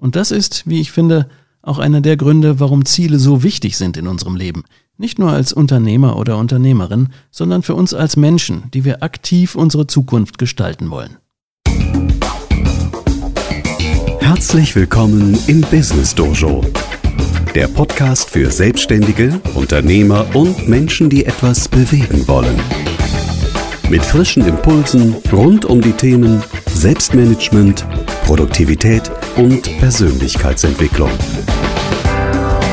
Und das ist, wie ich finde, auch einer der Gründe, warum Ziele so wichtig sind in unserem Leben. Nicht nur als Unternehmer oder Unternehmerin, sondern für uns als Menschen, die wir aktiv unsere Zukunft gestalten wollen. Herzlich willkommen im Business Dojo, der Podcast für Selbstständige, Unternehmer und Menschen, die etwas bewegen wollen. Mit frischen Impulsen rund um die Themen Selbstmanagement, Produktivität und Persönlichkeitsentwicklung.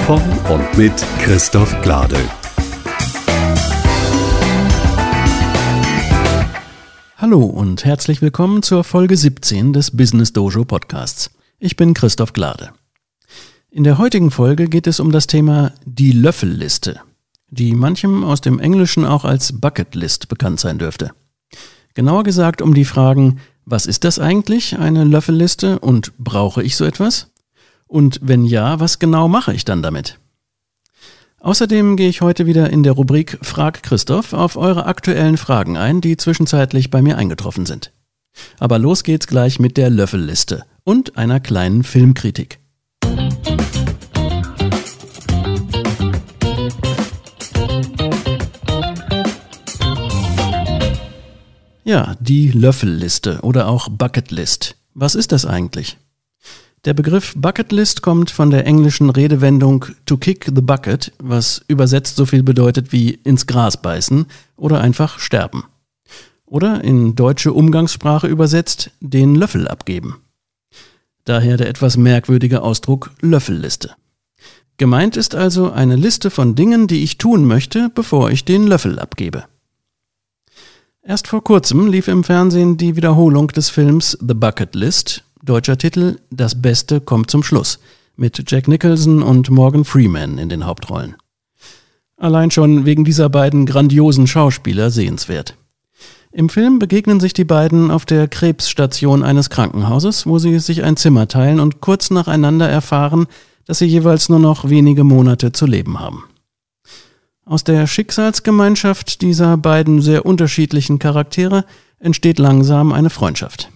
Von und mit Christoph Glade. Hallo und herzlich willkommen zur Folge 17 des Business Dojo Podcasts. Ich bin Christoph Glade. In der heutigen Folge geht es um das Thema die Löffelliste, die manchem aus dem Englischen auch als Bucketlist bekannt sein dürfte. Genauer gesagt um die Fragen, was ist das eigentlich, eine Löffelliste, und brauche ich so etwas? Und wenn ja, was genau mache ich dann damit? Außerdem gehe ich heute wieder in der Rubrik Frag Christoph auf eure aktuellen Fragen ein, die zwischenzeitlich bei mir eingetroffen sind. Aber los geht's gleich mit der Löffelliste und einer kleinen Filmkritik. Ja, die Löffelliste oder auch Bucketlist. Was ist das eigentlich? Der Begriff Bucketlist kommt von der englischen Redewendung to kick the bucket, was übersetzt so viel bedeutet wie ins Gras beißen oder einfach sterben. Oder in deutsche Umgangssprache übersetzt den Löffel abgeben. Daher der etwas merkwürdige Ausdruck Löffelliste. Gemeint ist also eine Liste von Dingen, die ich tun möchte, bevor ich den Löffel abgebe. Erst vor kurzem lief im Fernsehen die Wiederholung des Films The Bucket List, deutscher Titel Das Beste kommt zum Schluss, mit Jack Nicholson und Morgan Freeman in den Hauptrollen. Allein schon wegen dieser beiden grandiosen Schauspieler sehenswert. Im Film begegnen sich die beiden auf der Krebsstation eines Krankenhauses, wo sie sich ein Zimmer teilen und kurz nacheinander erfahren, dass sie jeweils nur noch wenige Monate zu leben haben. Aus der Schicksalsgemeinschaft dieser beiden sehr unterschiedlichen Charaktere entsteht langsam eine Freundschaft.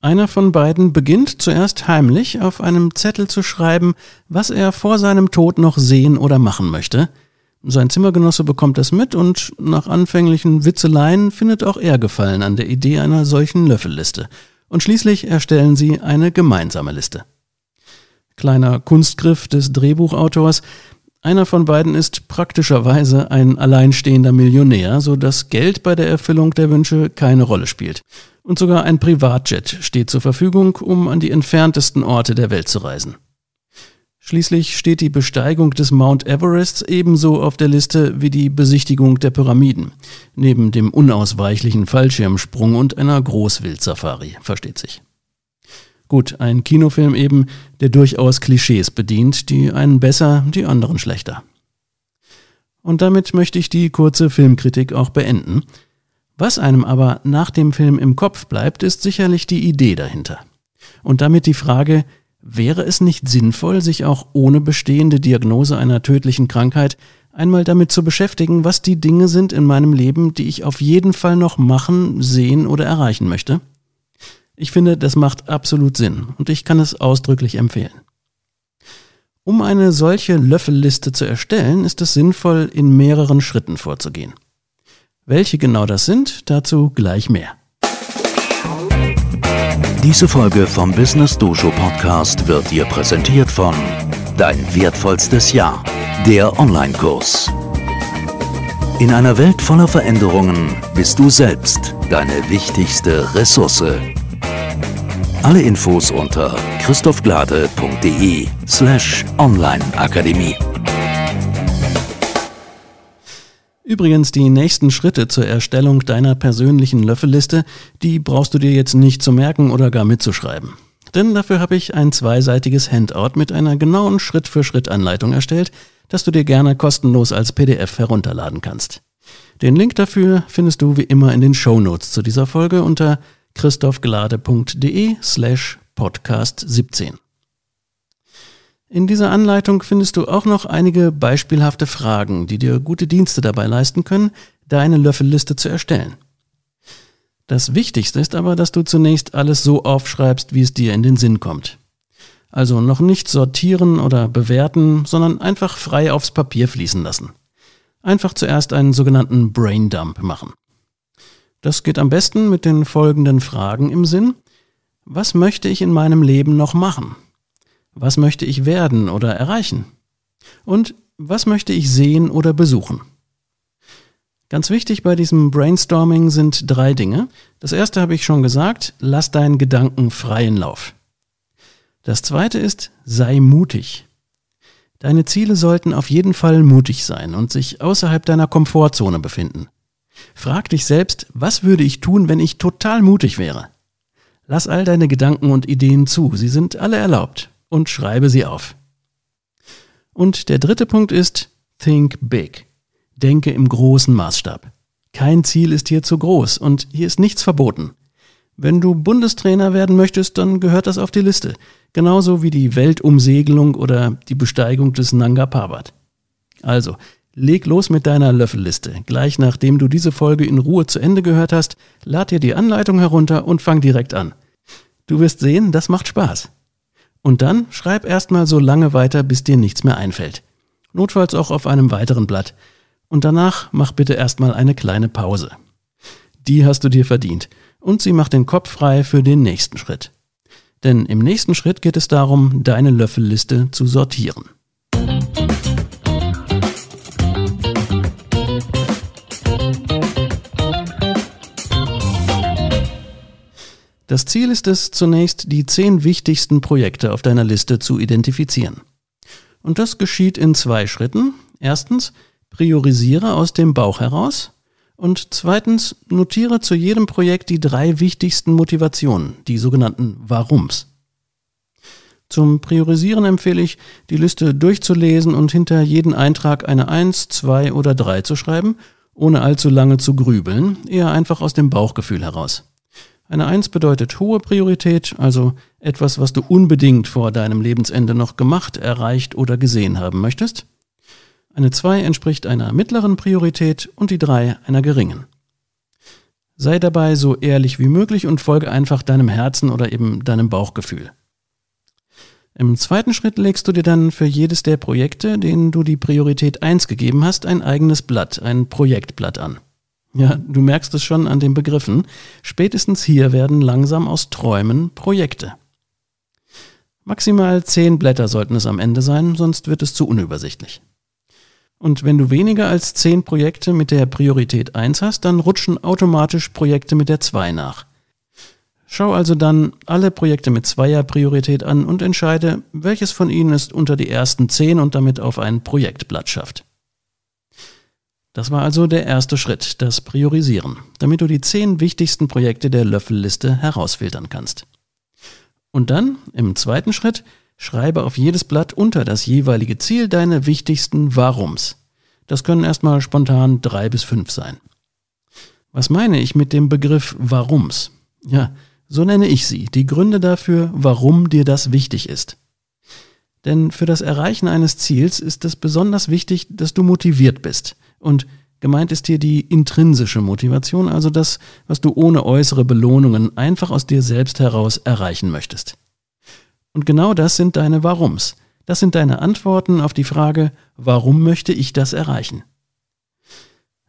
Einer von beiden beginnt zuerst heimlich auf einem Zettel zu schreiben, was er vor seinem Tod noch sehen oder machen möchte – sein Zimmergenosse bekommt das mit und nach anfänglichen Witzeleien findet auch er Gefallen an der Idee einer solchen Löffelliste. Und schließlich erstellen sie eine gemeinsame Liste. Kleiner Kunstgriff des Drehbuchautors. Einer von beiden ist praktischerweise ein alleinstehender Millionär, so dass Geld bei der Erfüllung der Wünsche keine Rolle spielt. Und sogar ein Privatjet steht zur Verfügung, um an die entferntesten Orte der Welt zu reisen. Schließlich steht die Besteigung des Mount Everest ebenso auf der Liste wie die Besichtigung der Pyramiden, neben dem unausweichlichen Fallschirmsprung und einer Großwildsafari, versteht sich. Gut, ein Kinofilm eben, der durchaus Klischees bedient, die einen besser, die anderen schlechter. Und damit möchte ich die kurze Filmkritik auch beenden. Was einem aber nach dem Film im Kopf bleibt, ist sicherlich die Idee dahinter. Und damit die Frage, Wäre es nicht sinnvoll, sich auch ohne bestehende Diagnose einer tödlichen Krankheit einmal damit zu beschäftigen, was die Dinge sind in meinem Leben, die ich auf jeden Fall noch machen, sehen oder erreichen möchte? Ich finde, das macht absolut Sinn und ich kann es ausdrücklich empfehlen. Um eine solche Löffelliste zu erstellen, ist es sinnvoll, in mehreren Schritten vorzugehen. Welche genau das sind, dazu gleich mehr. Diese Folge vom Business Dojo Podcast wird dir präsentiert von Dein wertvollstes Jahr, der Online-Kurs. In einer Welt voller Veränderungen bist du selbst deine wichtigste Ressource. Alle Infos unter christophglade.de slash onlineakademie. Übrigens, die nächsten Schritte zur Erstellung deiner persönlichen Löffelliste, die brauchst du dir jetzt nicht zu merken oder gar mitzuschreiben. Denn dafür habe ich ein zweiseitiges Handout mit einer genauen Schritt-für-Schritt-Anleitung erstellt, das du dir gerne kostenlos als PDF herunterladen kannst. Den Link dafür findest du wie immer in den Show Notes zu dieser Folge unter christophglade.de slash podcast 17. In dieser Anleitung findest du auch noch einige beispielhafte Fragen, die dir gute Dienste dabei leisten können, deine Löffelliste zu erstellen. Das Wichtigste ist aber, dass du zunächst alles so aufschreibst, wie es dir in den Sinn kommt. Also noch nicht sortieren oder bewerten, sondern einfach frei aufs Papier fließen lassen. Einfach zuerst einen sogenannten Braindump machen. Das geht am besten mit den folgenden Fragen im Sinn. Was möchte ich in meinem Leben noch machen? Was möchte ich werden oder erreichen? Und was möchte ich sehen oder besuchen? Ganz wichtig bei diesem Brainstorming sind drei Dinge. Das erste habe ich schon gesagt, lass deinen Gedanken freien Lauf. Das zweite ist, sei mutig. Deine Ziele sollten auf jeden Fall mutig sein und sich außerhalb deiner Komfortzone befinden. Frag dich selbst, was würde ich tun, wenn ich total mutig wäre? Lass all deine Gedanken und Ideen zu, sie sind alle erlaubt und schreibe sie auf. Und der dritte Punkt ist, think big. Denke im großen Maßstab. Kein Ziel ist hier zu groß und hier ist nichts verboten. Wenn du Bundestrainer werden möchtest, dann gehört das auf die Liste. Genauso wie die Weltumsegelung oder die Besteigung des Nanga Parbat. Also, leg los mit deiner Löffelliste. Gleich nachdem du diese Folge in Ruhe zu Ende gehört hast, lad dir die Anleitung herunter und fang direkt an. Du wirst sehen, das macht Spaß. Und dann schreib erstmal so lange weiter, bis dir nichts mehr einfällt. Notfalls auch auf einem weiteren Blatt. Und danach mach bitte erstmal eine kleine Pause. Die hast du dir verdient. Und sie macht den Kopf frei für den nächsten Schritt. Denn im nächsten Schritt geht es darum, deine Löffelliste zu sortieren. Das Ziel ist es, zunächst die zehn wichtigsten Projekte auf deiner Liste zu identifizieren. Und das geschieht in zwei Schritten. Erstens, priorisiere aus dem Bauch heraus. Und zweitens, notiere zu jedem Projekt die drei wichtigsten Motivationen, die sogenannten Warums. Zum Priorisieren empfehle ich, die Liste durchzulesen und hinter jeden Eintrag eine 1, 2 oder 3 zu schreiben, ohne allzu lange zu grübeln, eher einfach aus dem Bauchgefühl heraus. Eine Eins bedeutet hohe Priorität, also etwas, was du unbedingt vor deinem Lebensende noch gemacht, erreicht oder gesehen haben möchtest. Eine Zwei entspricht einer mittleren Priorität und die Drei einer geringen. Sei dabei so ehrlich wie möglich und folge einfach deinem Herzen oder eben deinem Bauchgefühl. Im zweiten Schritt legst du dir dann für jedes der Projekte, denen du die Priorität 1 gegeben hast, ein eigenes Blatt, ein Projektblatt an. Ja, du merkst es schon an den Begriffen. Spätestens hier werden langsam aus Träumen Projekte. Maximal zehn Blätter sollten es am Ende sein, sonst wird es zu unübersichtlich. Und wenn du weniger als zehn Projekte mit der Priorität 1 hast, dann rutschen automatisch Projekte mit der 2 nach. Schau also dann alle Projekte mit zweier Priorität an und entscheide, welches von ihnen es unter die ersten zehn und damit auf ein Projektblatt schafft. Das war also der erste Schritt, das Priorisieren, damit du die zehn wichtigsten Projekte der Löffelliste herausfiltern kannst. Und dann, im zweiten Schritt, schreibe auf jedes Blatt unter das jeweilige Ziel deine wichtigsten Warums. Das können erstmal spontan drei bis fünf sein. Was meine ich mit dem Begriff Warums? Ja, so nenne ich sie, die Gründe dafür, warum dir das wichtig ist. Denn für das Erreichen eines Ziels ist es besonders wichtig, dass du motiviert bist, und gemeint ist hier die intrinsische Motivation, also das, was du ohne äußere Belohnungen einfach aus dir selbst heraus erreichen möchtest. Und genau das sind deine Warums. Das sind deine Antworten auf die Frage, warum möchte ich das erreichen?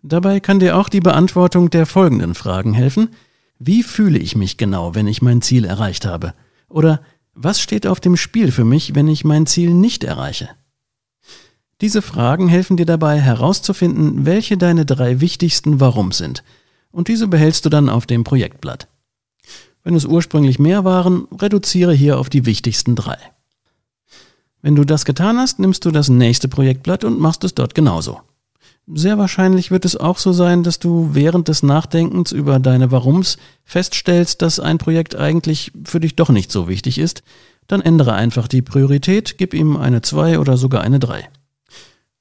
Dabei kann dir auch die Beantwortung der folgenden Fragen helfen. Wie fühle ich mich genau, wenn ich mein Ziel erreicht habe? Oder was steht auf dem Spiel für mich, wenn ich mein Ziel nicht erreiche? Diese Fragen helfen dir dabei herauszufinden, welche deine drei wichtigsten Warum sind. Und diese behältst du dann auf dem Projektblatt. Wenn es ursprünglich mehr waren, reduziere hier auf die wichtigsten drei. Wenn du das getan hast, nimmst du das nächste Projektblatt und machst es dort genauso. Sehr wahrscheinlich wird es auch so sein, dass du während des Nachdenkens über deine Warums feststellst, dass ein Projekt eigentlich für dich doch nicht so wichtig ist. Dann ändere einfach die Priorität, gib ihm eine 2 oder sogar eine 3.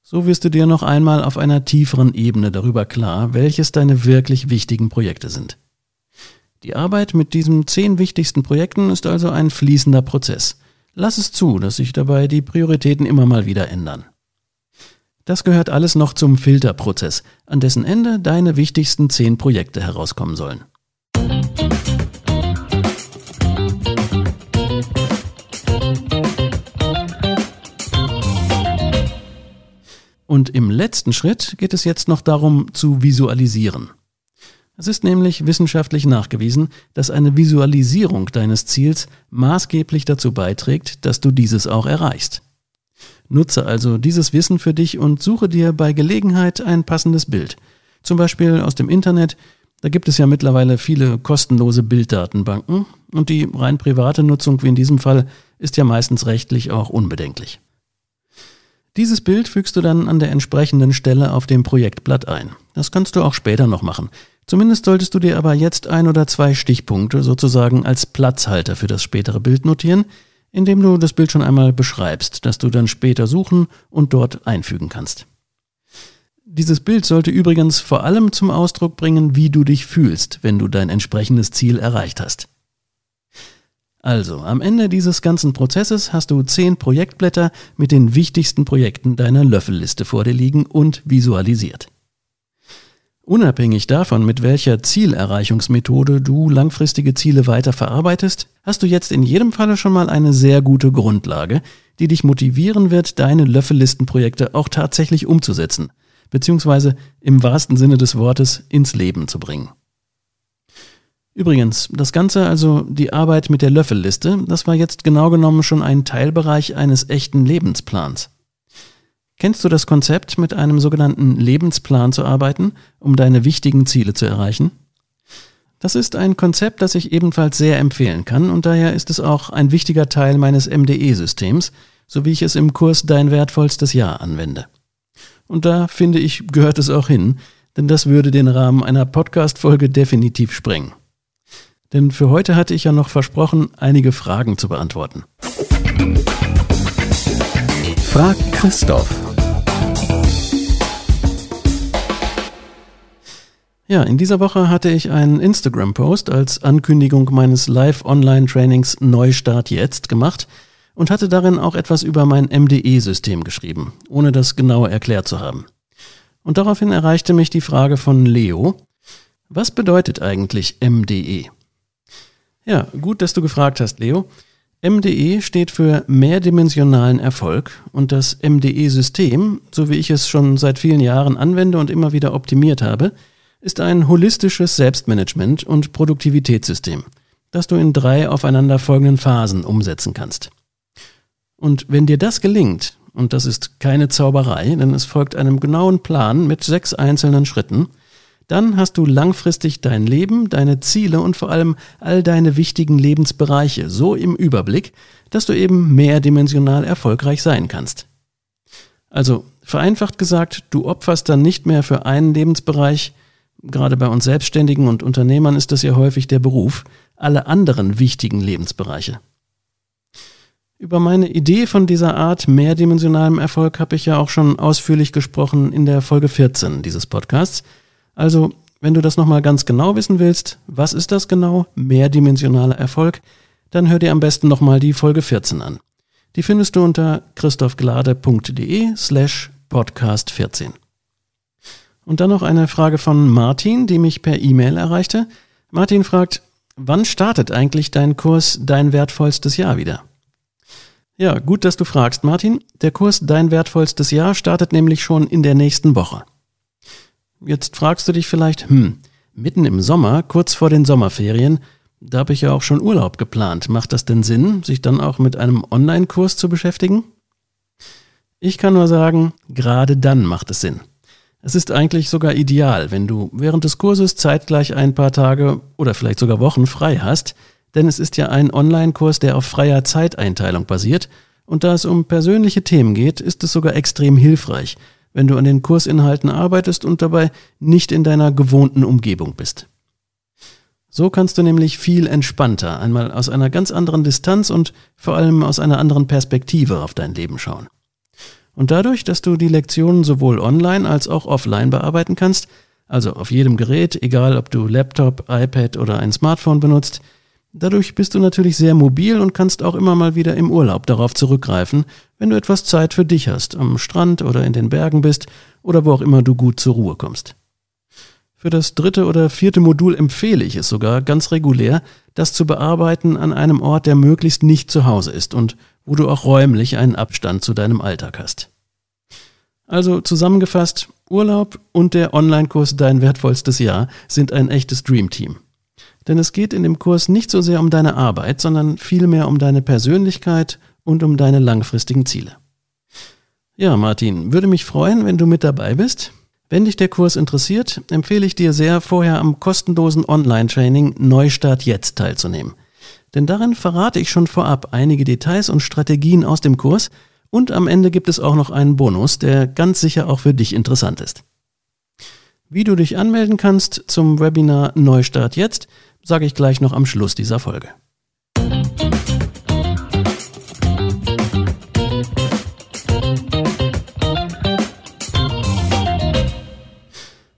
So wirst du dir noch einmal auf einer tieferen Ebene darüber klar, welches deine wirklich wichtigen Projekte sind. Die Arbeit mit diesen zehn wichtigsten Projekten ist also ein fließender Prozess. Lass es zu, dass sich dabei die Prioritäten immer mal wieder ändern. Das gehört alles noch zum Filterprozess, an dessen Ende deine wichtigsten zehn Projekte herauskommen sollen. Und im letzten Schritt geht es jetzt noch darum zu visualisieren. Es ist nämlich wissenschaftlich nachgewiesen, dass eine Visualisierung deines Ziels maßgeblich dazu beiträgt, dass du dieses auch erreichst. Nutze also dieses Wissen für dich und suche dir bei Gelegenheit ein passendes Bild. Zum Beispiel aus dem Internet, da gibt es ja mittlerweile viele kostenlose Bilddatenbanken und die rein private Nutzung wie in diesem Fall ist ja meistens rechtlich auch unbedenklich. Dieses Bild fügst du dann an der entsprechenden Stelle auf dem Projektblatt ein. Das kannst du auch später noch machen. Zumindest solltest du dir aber jetzt ein oder zwei Stichpunkte sozusagen als Platzhalter für das spätere Bild notieren, indem du das Bild schon einmal beschreibst, das du dann später suchen und dort einfügen kannst. Dieses Bild sollte übrigens vor allem zum Ausdruck bringen, wie du dich fühlst, wenn du dein entsprechendes Ziel erreicht hast. Also, am Ende dieses ganzen Prozesses hast du zehn Projektblätter mit den wichtigsten Projekten deiner Löffelliste vor dir liegen und visualisiert. Unabhängig davon, mit welcher Zielerreichungsmethode du langfristige Ziele weiter verarbeitest, hast du jetzt in jedem Falle schon mal eine sehr gute Grundlage, die dich motivieren wird, deine Löffellistenprojekte auch tatsächlich umzusetzen, beziehungsweise im wahrsten Sinne des Wortes ins Leben zu bringen. Übrigens, das Ganze, also die Arbeit mit der Löffelliste, das war jetzt genau genommen schon ein Teilbereich eines echten Lebensplans. Kennst du das Konzept, mit einem sogenannten Lebensplan zu arbeiten, um deine wichtigen Ziele zu erreichen? Das ist ein Konzept, das ich ebenfalls sehr empfehlen kann und daher ist es auch ein wichtiger Teil meines MDE-Systems, so wie ich es im Kurs Dein wertvollstes Jahr anwende. Und da finde ich, gehört es auch hin, denn das würde den Rahmen einer Podcast-Folge definitiv sprengen. Denn für heute hatte ich ja noch versprochen, einige Fragen zu beantworten. Frag Christoph. Ja, in dieser Woche hatte ich einen Instagram-Post als Ankündigung meines Live-Online-Trainings Neustart jetzt gemacht und hatte darin auch etwas über mein MDE-System geschrieben, ohne das genauer erklärt zu haben. Und daraufhin erreichte mich die Frage von Leo, was bedeutet eigentlich MDE? Ja, gut, dass du gefragt hast, Leo. MDE steht für mehrdimensionalen Erfolg und das MDE-System, so wie ich es schon seit vielen Jahren anwende und immer wieder optimiert habe, ist ein holistisches Selbstmanagement und Produktivitätssystem, das du in drei aufeinanderfolgenden Phasen umsetzen kannst. Und wenn dir das gelingt, und das ist keine Zauberei, denn es folgt einem genauen Plan mit sechs einzelnen Schritten, dann hast du langfristig dein Leben, deine Ziele und vor allem all deine wichtigen Lebensbereiche so im Überblick, dass du eben mehrdimensional erfolgreich sein kannst. Also vereinfacht gesagt, du opferst dann nicht mehr für einen Lebensbereich, gerade bei uns Selbstständigen und Unternehmern ist das ja häufig der Beruf, alle anderen wichtigen Lebensbereiche. Über meine Idee von dieser Art mehrdimensionalem Erfolg habe ich ja auch schon ausführlich gesprochen in der Folge 14 dieses Podcasts. Also, wenn du das nochmal ganz genau wissen willst, was ist das genau, mehrdimensionaler Erfolg, dann hör dir am besten nochmal die Folge 14 an. Die findest du unter christophglade.de slash podcast 14. Und dann noch eine Frage von Martin, die mich per E-Mail erreichte. Martin fragt, wann startet eigentlich dein Kurs Dein wertvollstes Jahr wieder? Ja, gut, dass du fragst, Martin. Der Kurs Dein wertvollstes Jahr startet nämlich schon in der nächsten Woche. Jetzt fragst du dich vielleicht, hm, mitten im Sommer, kurz vor den Sommerferien, da habe ich ja auch schon Urlaub geplant. Macht das denn Sinn, sich dann auch mit einem Online-Kurs zu beschäftigen? Ich kann nur sagen, gerade dann macht es Sinn. Es ist eigentlich sogar ideal, wenn du während des Kurses zeitgleich ein paar Tage oder vielleicht sogar Wochen frei hast, denn es ist ja ein Online-Kurs, der auf freier Zeiteinteilung basiert und da es um persönliche Themen geht, ist es sogar extrem hilfreich, wenn du an den Kursinhalten arbeitest und dabei nicht in deiner gewohnten Umgebung bist. So kannst du nämlich viel entspannter einmal aus einer ganz anderen Distanz und vor allem aus einer anderen Perspektive auf dein Leben schauen. Und dadurch, dass du die Lektionen sowohl online als auch offline bearbeiten kannst, also auf jedem Gerät, egal ob du Laptop, iPad oder ein Smartphone benutzt, Dadurch bist du natürlich sehr mobil und kannst auch immer mal wieder im Urlaub darauf zurückgreifen, wenn du etwas Zeit für dich hast, am Strand oder in den Bergen bist oder wo auch immer du gut zur Ruhe kommst. Für das dritte oder vierte Modul empfehle ich es sogar ganz regulär, das zu bearbeiten an einem Ort, der möglichst nicht zu Hause ist und wo du auch räumlich einen Abstand zu deinem Alltag hast. Also zusammengefasst, Urlaub und der Online-Kurs Dein wertvollstes Jahr sind ein echtes Dreamteam. Denn es geht in dem Kurs nicht so sehr um deine Arbeit, sondern vielmehr um deine Persönlichkeit und um deine langfristigen Ziele. Ja, Martin, würde mich freuen, wenn du mit dabei bist. Wenn dich der Kurs interessiert, empfehle ich dir sehr, vorher am kostenlosen Online-Training Neustart jetzt teilzunehmen. Denn darin verrate ich schon vorab einige Details und Strategien aus dem Kurs und am Ende gibt es auch noch einen Bonus, der ganz sicher auch für dich interessant ist. Wie du dich anmelden kannst zum Webinar Neustart jetzt, sage ich gleich noch am Schluss dieser Folge.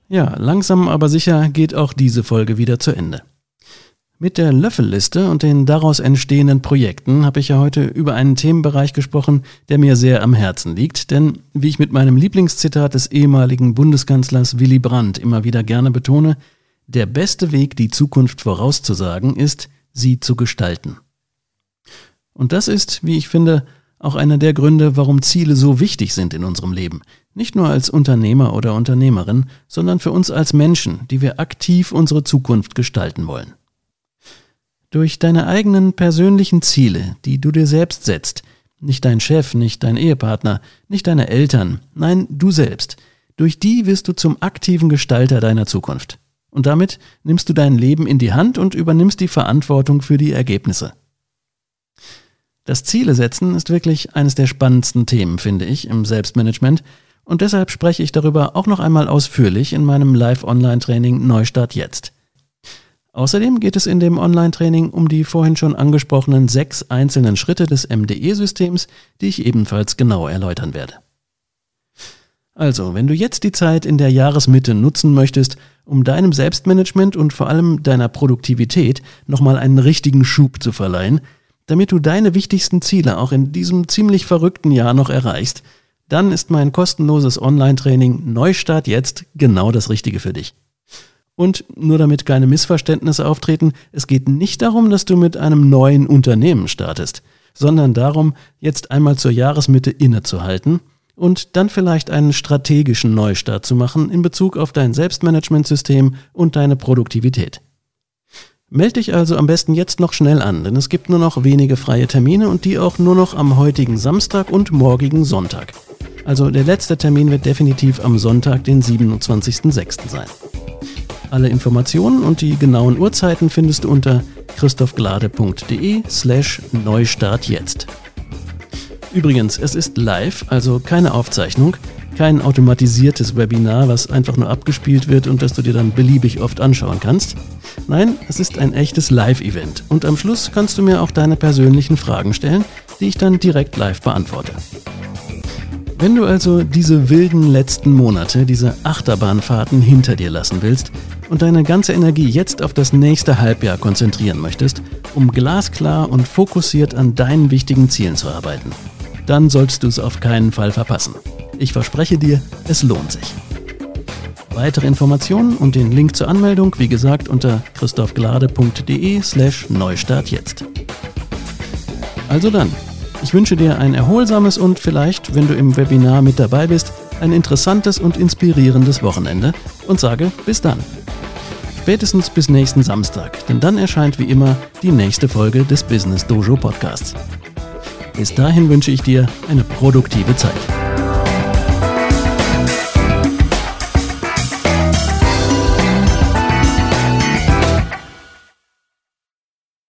Ja, langsam aber sicher geht auch diese Folge wieder zu Ende. Mit der Löffelliste und den daraus entstehenden Projekten habe ich ja heute über einen Themenbereich gesprochen, der mir sehr am Herzen liegt, denn wie ich mit meinem Lieblingszitat des ehemaligen Bundeskanzlers Willy Brandt immer wieder gerne betone, der beste Weg, die Zukunft vorauszusagen, ist, sie zu gestalten. Und das ist, wie ich finde, auch einer der Gründe, warum Ziele so wichtig sind in unserem Leben. Nicht nur als Unternehmer oder Unternehmerin, sondern für uns als Menschen, die wir aktiv unsere Zukunft gestalten wollen. Durch deine eigenen persönlichen Ziele, die du dir selbst setzt, nicht dein Chef, nicht dein Ehepartner, nicht deine Eltern, nein, du selbst, durch die wirst du zum aktiven Gestalter deiner Zukunft. Und damit nimmst du dein Leben in die Hand und übernimmst die Verantwortung für die Ergebnisse. Das Ziele setzen ist wirklich eines der spannendsten Themen, finde ich, im Selbstmanagement. Und deshalb spreche ich darüber auch noch einmal ausführlich in meinem Live-Online-Training Neustart jetzt. Außerdem geht es in dem Online-Training um die vorhin schon angesprochenen sechs einzelnen Schritte des MDE-Systems, die ich ebenfalls genau erläutern werde. Also, wenn du jetzt die Zeit in der Jahresmitte nutzen möchtest, um deinem Selbstmanagement und vor allem deiner Produktivität nochmal einen richtigen Schub zu verleihen, damit du deine wichtigsten Ziele auch in diesem ziemlich verrückten Jahr noch erreichst, dann ist mein kostenloses Online-Training Neustart jetzt genau das Richtige für dich. Und nur damit keine Missverständnisse auftreten, es geht nicht darum, dass du mit einem neuen Unternehmen startest, sondern darum, jetzt einmal zur Jahresmitte innezuhalten und dann vielleicht einen strategischen Neustart zu machen in Bezug auf dein Selbstmanagementsystem und deine Produktivität. Meld dich also am besten jetzt noch schnell an, denn es gibt nur noch wenige freie Termine und die auch nur noch am heutigen Samstag und morgigen Sonntag. Also der letzte Termin wird definitiv am Sonntag, den 27.06. sein. Alle Informationen und die genauen Uhrzeiten findest du unter christophglade.de slash Neustart jetzt. Übrigens, es ist live, also keine Aufzeichnung, kein automatisiertes Webinar, was einfach nur abgespielt wird und das du dir dann beliebig oft anschauen kannst. Nein, es ist ein echtes Live-Event und am Schluss kannst du mir auch deine persönlichen Fragen stellen, die ich dann direkt live beantworte. Wenn du also diese wilden letzten Monate, diese Achterbahnfahrten hinter dir lassen willst und deine ganze Energie jetzt auf das nächste Halbjahr konzentrieren möchtest, um glasklar und fokussiert an deinen wichtigen Zielen zu arbeiten, dann solltest du es auf keinen Fall verpassen. Ich verspreche dir, es lohnt sich. Weitere Informationen und den Link zur Anmeldung, wie gesagt, unter christophglade.de slash Neustart jetzt. Also dann, ich wünsche dir ein erholsames und vielleicht, wenn du im Webinar mit dabei bist, ein interessantes und inspirierendes Wochenende und sage bis dann. Spätestens bis nächsten Samstag, denn dann erscheint wie immer die nächste Folge des Business Dojo Podcasts. Bis dahin wünsche ich dir eine produktive Zeit.